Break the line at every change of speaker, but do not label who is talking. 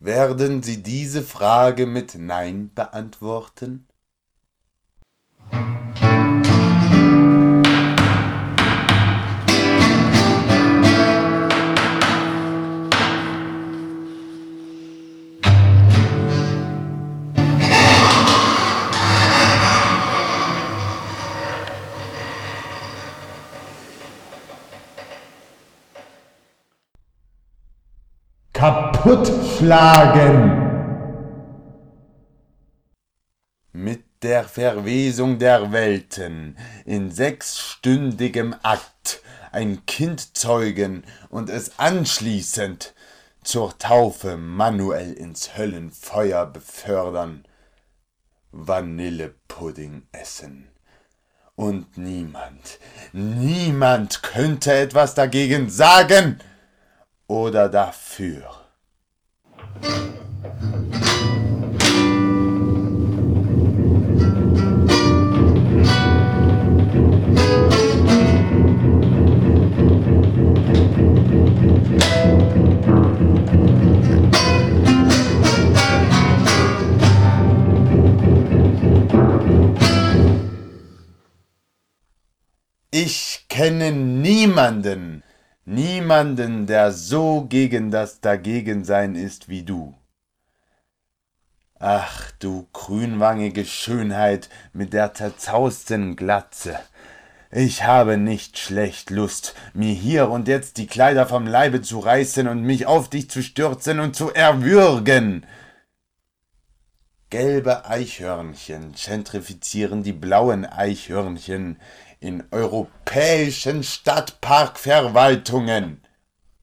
Werden Sie diese Frage mit Nein beantworten?
Kaputtschlagen.
Mit der Verwesung der Welten in sechsstündigem Akt ein Kind zeugen und es anschließend zur Taufe manuell ins Höllenfeuer befördern, Vanillepudding essen. Und niemand, niemand könnte etwas dagegen sagen oder dafür. Ich kenne niemanden, niemanden, der so gegen das Dagegensein ist wie du. Ach, du grünwangige Schönheit mit der zerzausten Glatze. Ich habe nicht schlecht Lust, mir hier und jetzt die Kleider vom Leibe zu reißen und mich auf dich zu stürzen und zu erwürgen. Gelbe Eichhörnchen zentrifizieren die blauen Eichhörnchen in europäischen Stadtparkverwaltungen.